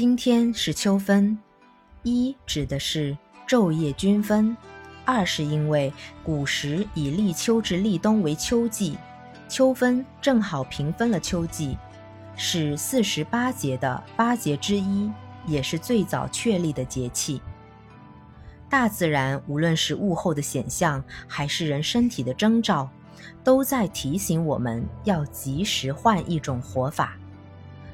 今天是秋分，一指的是昼夜均分，二是因为古时以立秋至立冬为秋季，秋分正好平分了秋季，是四十八节的八节之一，也是最早确立的节气。大自然无论是物候的显象，还是人身体的征兆，都在提醒我们要及时换一种活法。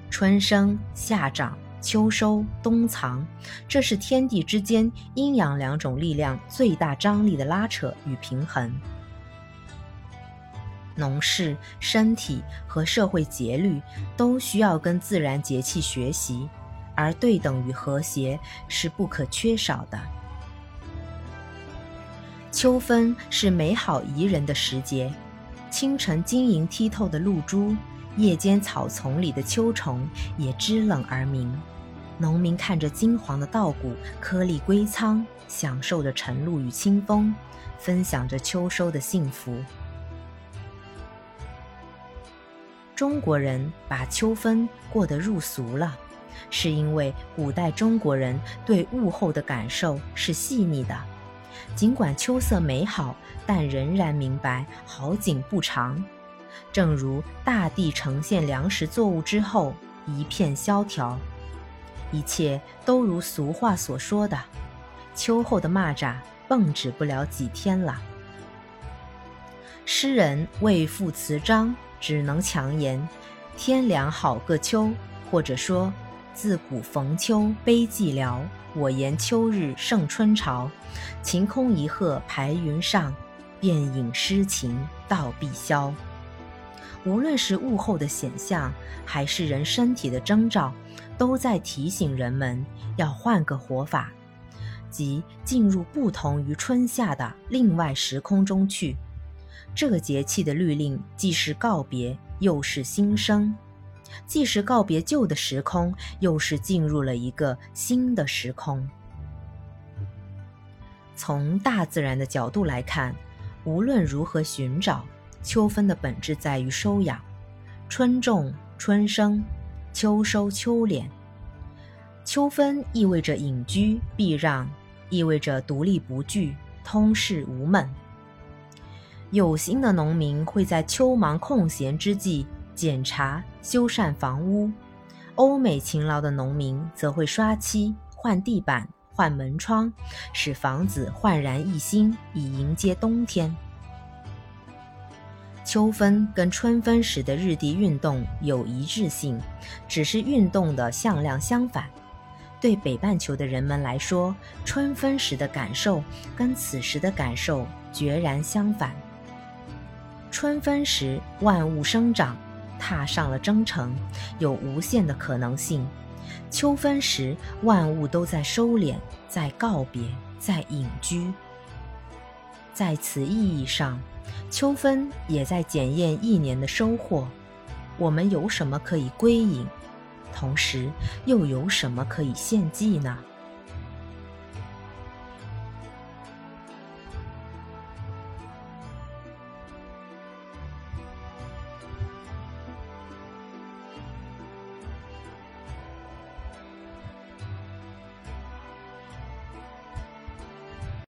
春生夏长。秋收冬藏，这是天地之间阴阳两种力量最大张力的拉扯与平衡。农事、身体和社会节律都需要跟自然节气学习，而对等与和谐是不可缺少的。秋分是美好宜人的时节，清晨晶莹剔透的露珠，夜间草丛里的秋虫也知冷而鸣。农民看着金黄的稻谷颗粒归仓，享受着晨露与清风，分享着秋收的幸福。中国人把秋分过得入俗了，是因为古代中国人对物候的感受是细腻的，尽管秋色美好，但仍然明白好景不长。正如大地呈现粮食作物之后，一片萧条。一切都如俗话所说的：“秋后的蚂蚱蹦止不了几天了。”诗人为赋词章，只能强言：“天凉好个秋。”或者说：“自古逢秋悲寂寥，我言秋日胜春朝。晴空一鹤排云上，便引诗情到碧霄。”无论是物候的显象，还是人身体的征兆，都在提醒人们要换个活法，即进入不同于春夏的另外时空中去。这个节气的律令，既是告别，又是新生；既是告别旧的时空，又是进入了一个新的时空。从大自然的角度来看，无论如何寻找。秋分的本质在于收养，春种春生，秋收秋敛。秋分意味着隐居避让，意味着独立不惧，通世无闷。有心的农民会在秋忙空闲之际检查修缮房屋，欧美勤劳的农民则会刷漆、换地板、换门窗，使房子焕然一新，以迎接冬天。秋分跟春分时的日地运动有一致性，只是运动的向量相反。对北半球的人们来说，春分时的感受跟此时的感受决然相反。春分时万物生长，踏上了征程，有无限的可能性；秋分时万物都在收敛，在告别，在隐居。在此意义上。秋分也在检验一年的收获，我们有什么可以归隐，同时又有什么可以献祭呢？